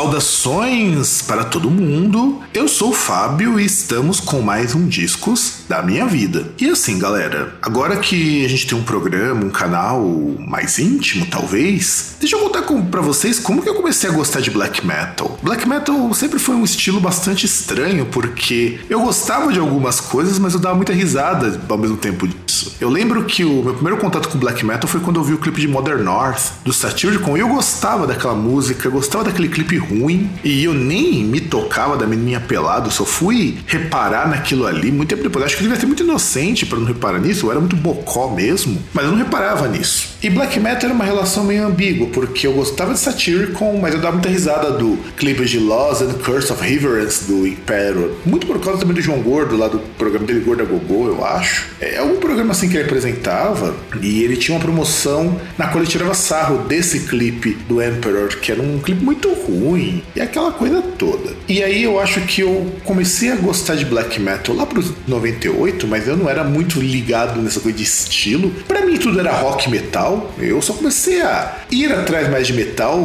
Saudações para todo mundo. Eu sou o Fábio e estamos com mais um Discos da Minha Vida. E assim, galera, agora que a gente tem um programa, um canal mais íntimo, talvez, deixa eu contar para vocês como que eu comecei a gostar de black metal. Black metal sempre foi um estilo bastante estranho porque eu gostava de algumas coisas, mas eu dava muita risada ao mesmo tempo disso. Eu lembro que o meu primeiro contato com black metal foi quando eu vi o clipe de Modern North do Satyricon e eu gostava daquela música, eu gostava daquele clipe ruim e eu nem me tocava da menininha pelado, só fui reparar naquilo ali muito tempo depois. Acho que eu devia ser muito inocente para não reparar nisso, eu era muito bocó mesmo, mas eu não reparava nisso. E Black Metal era uma relação meio ambígua, porque eu gostava de Satyricon, mas eu dava muita risada do clipe de Lost and Curse of Reverence do Impero, muito por causa também do João Gordo, lá do programa dele Gorda Gogô, eu acho. É algum programa assim que ele apresentava, e ele tinha uma promoção na qual ele tirava sarro desse clipe do Emperor, que era um clipe muito ruim e aquela coisa toda. E aí eu acho que eu comecei a gostar de black metal lá pros 98, mas eu não era muito ligado nessa coisa de estilo. Para mim tudo era rock metal. Eu só comecei a ir atrás mais de metal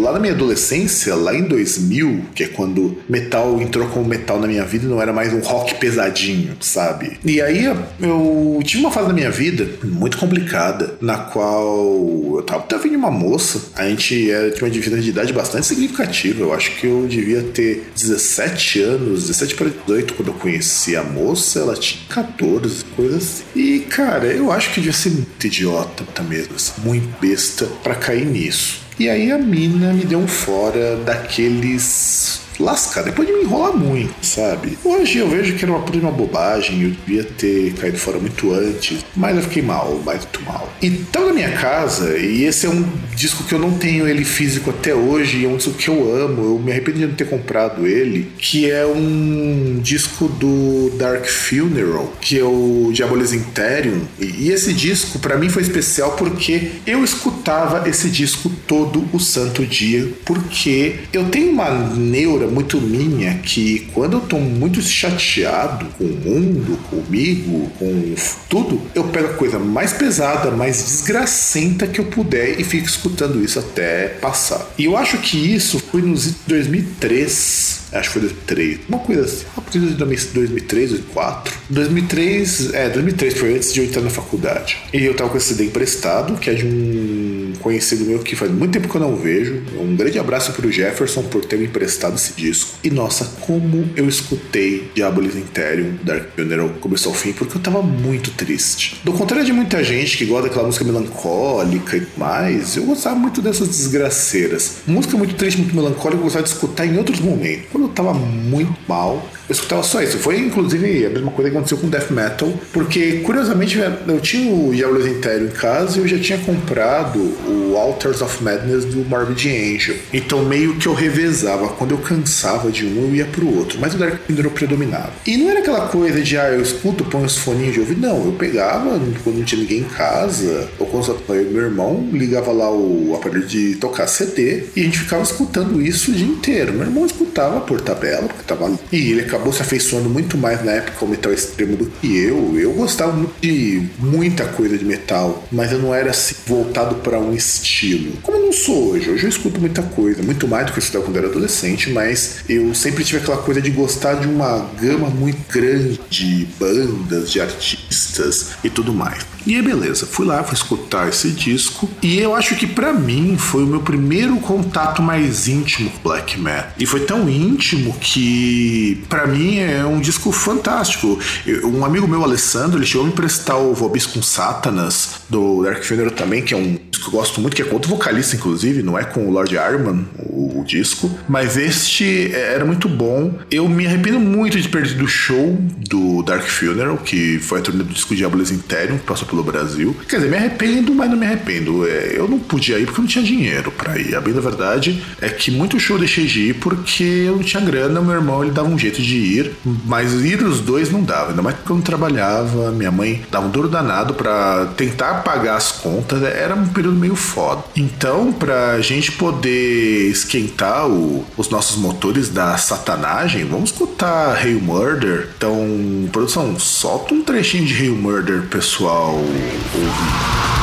lá na minha adolescência, lá em 2000, que é quando metal entrou como metal na minha vida e não era mais um rock pesadinho, sabe? E aí eu tive uma fase da minha vida muito complicada, na qual eu tava, tava vindo uma moça, a gente era, tinha uma diferença de idade bastante significativa. Eu acho que eu devia ter 17 anos, 17 para 18 quando eu conheci a moça, ela tinha 14, coisas assim. E, cara, eu acho que devia ser muito idiota mesmo, muito besta para cair nisso. E aí a mina me deu um fora daqueles lascar, depois de me enrolar muito, sabe? Hoje eu vejo que era uma, uma bobagem, eu devia ter caído fora muito antes, mas eu fiquei mal, muito mal. E tava na minha casa, e esse é um disco que eu não tenho ele físico até hoje, e é um disco que eu amo, eu me arrependi de não ter comprado ele, que é um disco do Dark Funeral, que é o Diabolis Interium, e esse disco para mim foi especial porque eu escutava esse disco todo o santo dia, porque eu tenho uma neura muito minha que quando eu tô muito chateado com o mundo, comigo, com tudo, eu pego a coisa mais pesada, mais desgracenta que eu puder e fico escutando isso até passar. E eu acho que isso foi nos 2003 acho que foi 2003, uma coisa assim, a partir de 2003, 2004. 2003, é, 2003 foi antes de eu entrar na faculdade. E eu tava com esse CD emprestado, que é de um conhecido meu que faz muito tempo que eu não vejo. Um grande abraço pro Jefferson por ter me emprestado esse disco. E nossa, como eu escutei Diabolis Interium, Dark Funeral, começou ao fim, porque eu tava muito triste. Do contrário de muita gente que gosta daquela música melancólica e mais, eu gostava muito dessas desgraceiras. Música muito triste, muito melancólica, eu gostava de escutar em outros momentos quando eu tava muito mal, eu escutava só isso. Foi inclusive a mesma coisa que aconteceu com Death Metal, porque curiosamente eu tinha o Diablo Inteiro em casa e eu já tinha comprado o Altars of Madness do Morbid Angel. Então meio que eu revezava. Quando eu cansava de um, eu ia pro outro. Mas o Dark Kingdom predominava. E não era aquela coisa de, ah, eu escuto, ponho os foninhos de ouvido. Não, eu pegava quando não tinha ninguém em casa, ou quando só eu meu irmão, ligava lá o aparelho de tocar CD e a gente ficava escutando isso o dia inteiro. Meu irmão escutava por tabela, porque tava. E ele acabou se afeiçoando muito mais na época ao metal extremo do que eu. Eu gostava muito de muita coisa de metal, mas eu não era assim, voltado para um estilo. Como eu não sou hoje. Hoje eu escuto muita coisa, muito mais do que eu estudava quando era adolescente, mas eu sempre tive aquela coisa de gostar de uma gama muito grande de bandas, de artistas e tudo mais. E aí, beleza, fui lá, fui escutar esse disco. E eu acho que para mim foi o meu primeiro contato mais íntimo com Black Metal. E foi tão íntimo que, para mim, é um disco fantástico. Um amigo meu, Alessandro, ele chegou a me emprestar o Vobiscum Satanas do Dark Funeral também, que é um disco que eu gosto muito, que é com outro vocalista, inclusive, não é com o Lord Arman, o, o disco. Mas este era muito bom. Eu me arrependo muito de perder do show do Dark Funeral, que foi a turnê do disco Diabolis Interium, que passou pelo Brasil. Quer dizer, me arrependo, mas não me arrependo. É, eu não podia ir porque eu não tinha dinheiro para ir. A bem da verdade é que muito show eu deixei de ir porque eu não tinha grana. Meu irmão ele dava um jeito de ir, mas ir os dois não dava. Ainda mais porque eu não trabalhava. Minha mãe dava um duro danado para tentar pagar as contas. Era um período meio foda. Então, pra gente poder esquentar o, os nossos motores da satanagem, vamos escutar Hail Murder. Então, produção, solta um trechinho de Hail Murder, pessoal ouvir.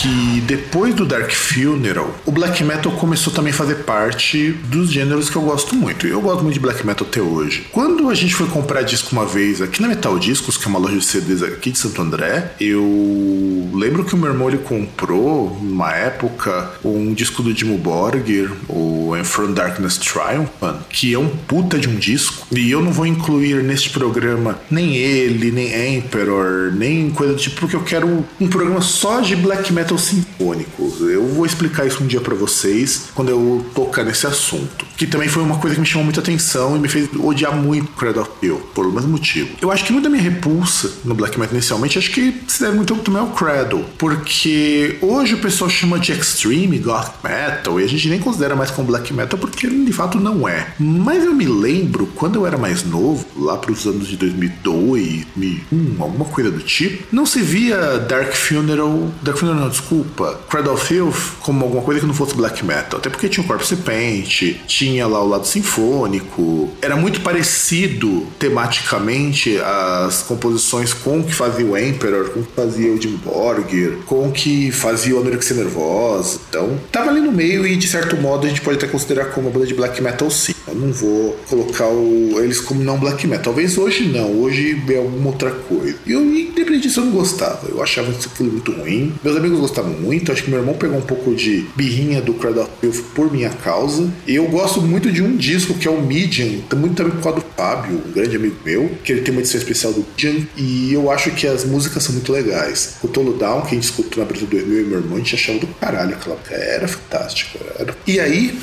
Que depois do Dark Funeral, o black metal começou também a fazer parte dos gêneros que eu gosto muito. E eu gosto muito de black metal até hoje. Quando a gente foi comprar disco uma vez aqui na Metal Discos, que é uma loja de CDs aqui de Santo André, eu lembro que o meu irmão ele comprou, numa época, um disco do Dimo Borgir, o And From Darkness Triumphant, que é um puta de um disco. E eu não vou incluir neste programa nem ele, nem Emperor, nem coisa do tipo, porque eu quero um programa só de black metal sinfônico. Eu vou explicar isso um dia para vocês quando eu tocar nesse assunto. Que também foi uma coisa que me chamou muita atenção e me fez odiar muito Cradle of Filth, por o mesmo motivo. Eu acho que muita minha repulsa no black metal inicialmente, acho que se deve muito também ao Cradle, porque hoje o pessoal chama de extreme goth metal e a gente nem considera mais como black metal porque de fato não é. Mas eu me lembro quando eu era mais novo, lá para os anos de 2002, 2001, alguma coisa do tipo, não se via Dark Funeral, Dark Funeral não, desculpa, Cradle of Filth como alguma coisa que não fosse black metal, até porque tinha o Corpse Paint, tinha lá o lado sinfônico, era muito parecido tematicamente as composições com o que fazia o Emperor, com o que fazia o Jim Borgir, com o que fazia o Anorexia Nervosa, então tava ali no meio e de certo modo a gente pode até considerar como uma banda de black metal sim. Eu não vou colocar o, eles como não black metal. Talvez hoje não, hoje é alguma outra coisa. E eu, independente disso, eu não gostava. Eu achava isso muito ruim. Meus amigos gostavam muito. Acho que meu irmão pegou um pouco de birrinha do Cradle of Filth por minha causa. E eu gosto muito de um disco que é o Medium, muito também por causa do Fábio, um grande amigo meu, que ele tem uma edição especial do Medium. E eu acho que as músicas são muito legais. O Tolo Down, que a gente escutou na Brasil 2000 e meu irmão, a gente achava do caralho aquela. Era fantástico. Era. E aí,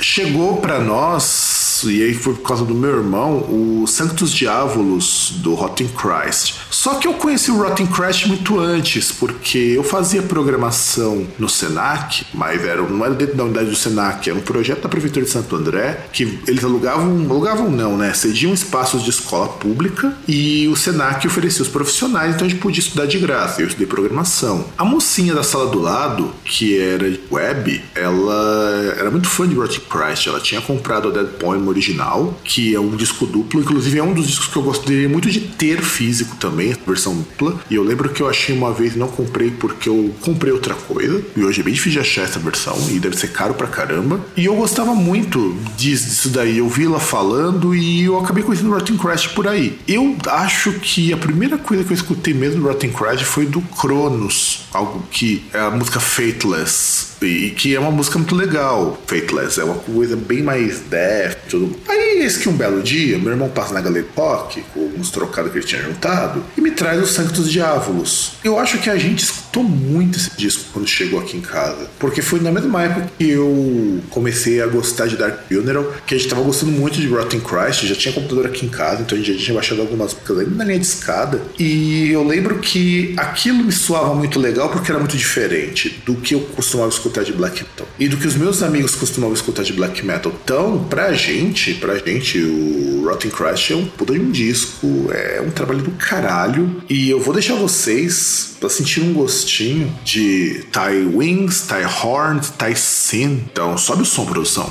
chegou para nós e aí foi por causa do meu irmão, o Sanctus Diabolos do Rotten Christ. Só que eu conheci o Rotten Christ muito antes, porque eu fazia programação no Senac, mas era, não era dentro da unidade do Senac, era um projeto da Prefeitura de Santo André, que eles alugavam, alugavam não, né? Cediam espaços de escola pública e o Senac oferecia os profissionais, então a gente podia estudar de graça. Eu estudei programação. A mocinha da sala do lado, que era web, ela era muito fã de Rotten Christ, ela tinha comprado o Dead Poem original, que é um disco duplo, inclusive é um dos discos que eu gostaria muito de ter físico também, versão dupla. E eu lembro que eu achei uma vez e não comprei porque eu comprei outra coisa, e hoje é bem difícil de achar essa versão, e deve ser caro pra caramba. E eu gostava muito disso daí, eu vi ela falando e eu acabei conhecendo Rotten Crash por aí. Eu acho que a primeira coisa que eu escutei mesmo do Rotten Crash foi do Cronos, algo que é a música Fateless, e que é uma música muito legal. Fateless é uma coisa bem mais death, tudo. Aí, eis que um belo dia, meu irmão passa na Galeria Rock, com uns trocados que ele tinha juntado, e me traz o Sanctus Diabolos. Eu acho que a gente escutou muito esse disco quando chegou aqui em casa, porque foi na mesma época que eu comecei a gostar de Dark Funeral, que a gente tava gostando muito de Rotten Christ, já tinha computador aqui em casa, então a gente já tinha baixado algumas músicas ainda na linha de escada, e eu lembro que aquilo me soava muito legal porque era muito diferente do que eu costumava escutar de black metal e do que os meus amigos costumavam escutar de black metal. Então, pra gente, pra gente, o Rotten Crash é um puta de um disco, é um trabalho do caralho. E eu vou deixar vocês pra sentir um gostinho de Tie Wings, Tie Horns, Tie Sin. Então, sobe o som, produção.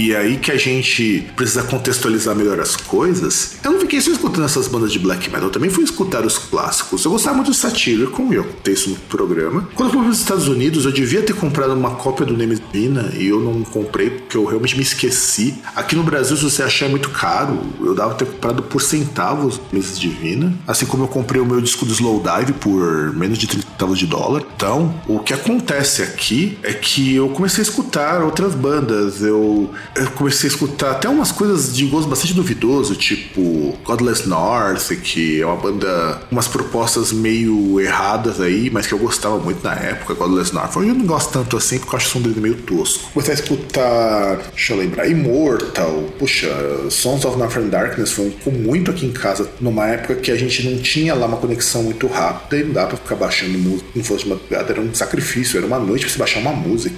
E aí que a gente precisa contextualizar melhor as coisas. Eu não fiquei só escutando essas bandas de black metal, eu também fui escutar os clássicos. Eu gostava muito de Satyricon, e eu contei isso no programa. Quando eu fui para os Estados Unidos, eu devia ter comprado uma cópia do Nemesis Divina e eu não comprei porque eu realmente me esqueci. Aqui no Brasil, se você achar é muito caro, eu dava ter comprado por centavos Nemesis Divina. Assim como eu comprei o meu disco do Slowdive por menos de 30 centavos de dólar. Então, o que acontece aqui é que eu comecei a escutar outras bandas, eu, eu, comecei a escutar até umas coisas de gosto bastante duvidoso, tipo Godless North, que é uma banda, umas propostas meio erradas aí, mas que eu gostava muito na época, Godless North. Hoje eu não gosto tanto assim, porque eu acho o som dele meio tosco. Comecei a escutar, deixa eu lembrar, Immortal, puxa, Sons of Northern Darkness foi um muito aqui em casa, numa época que a gente não tinha lá uma conexão muito rápida e não dá pra ficar baixando música em fosse de madrugada, era um sacrifício, era uma noite pra você baixar uma música.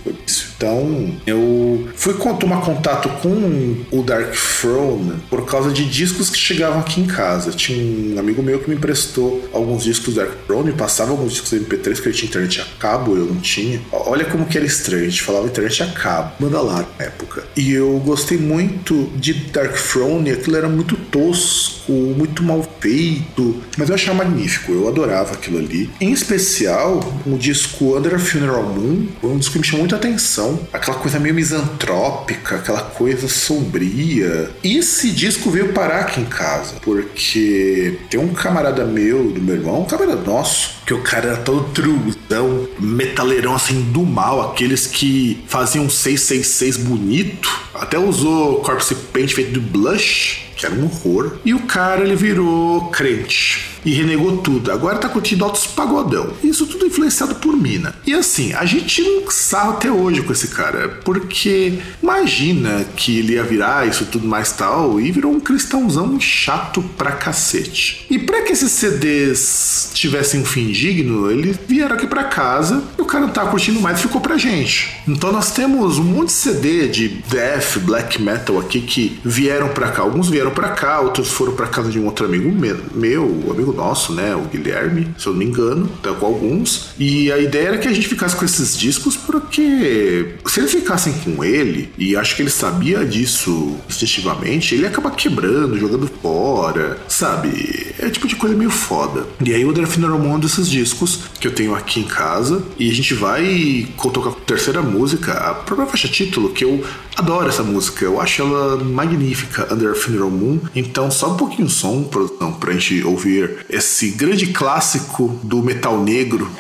Então, eu fui tomar contato com o Dark Throne por causa de discos que chegavam aqui em casa. Tinha um amigo meu que me emprestou alguns discos do Dark Throne, passava alguns discos do MP3 que ele tinha internet a cabo, eu não tinha. Olha como que era estranho, a gente falava internet a cabo, manda lá na época. E eu gostei muito de Dark Throne, aquilo era muito tosco, muito mal feito, mas eu achava magnífico, eu adorava aquilo ali. Em especial, o disco Under a Funeral Moon foi um disco que me chamou muita atenção. Aquela coisa meio misantrópica, aquela coisa sombria. E esse disco veio parar aqui em casa, porque tem um camarada meu, do meu irmão, um camarada nosso, que o cara era todo truzão, metaleirão assim do mal, aqueles que faziam 666 bonito. Até usou Corpse Paint feito de blush, que era um horror. E o cara ele virou crente e renegou tudo. Agora tá curtindo altos pagodão. Isso tudo influenciado por mina. E assim, a gente não sabe até hoje com esse cara, porque imagina que ele ia virar isso tudo mais tal e virou um cristãozão chato pra cacete. E para que esses CDs tivessem um fim digno, eles vieram aqui para casa e o cara não tá curtindo mais e ficou pra gente. Então nós temos um monte de CD de death, black metal aqui que vieram para cá. Alguns vieram para cá, outros foram para casa de um outro amigo meu, amigo nosso, né? O Guilherme, se eu não me engano, tá com alguns. E a ideia era que a gente ficasse com esses discos porque se eles ficassem com ele, e acho que ele sabia disso instintivamente, ele acaba quebrando, jogando fora, sabe? É tipo de coisa meio foda. E aí o Delfino era um desses discos que eu tenho aqui em casa, e a gente vai tocar a terceira música, a própria faixa título, que eu adoro essa música, eu acho ela magnífica, Under Funeral Moon. Então, só um pouquinho de som, produção, pra gente ouvir esse grande clássico do metal negro.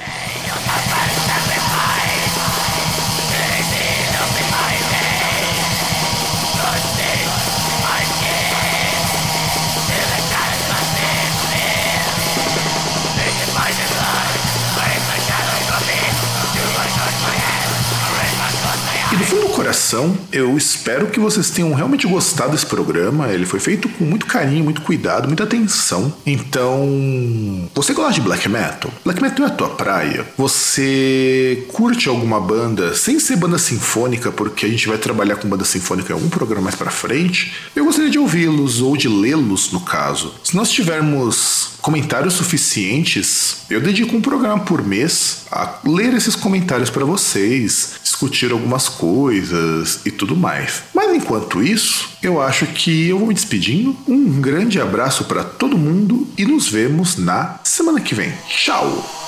Coração. Eu espero que vocês tenham realmente gostado desse programa. Ele foi feito com muito carinho, muito cuidado, muita atenção. Então, você gosta de black metal? Black metal é a tua praia? Você curte alguma banda sem ser banda sinfônica, porque a gente vai trabalhar com banda sinfônica em algum programa mais para frente? Eu gostaria de ouvi-los ou de lê-los, no caso. Se nós tivermos comentários suficientes, eu dedico um programa por mês a ler esses comentários para vocês, discutir algumas coisas e tudo mais. Mas enquanto isso, eu acho que eu vou me despedindo. Um grande abraço para todo mundo e nos vemos na semana que vem. Tchau!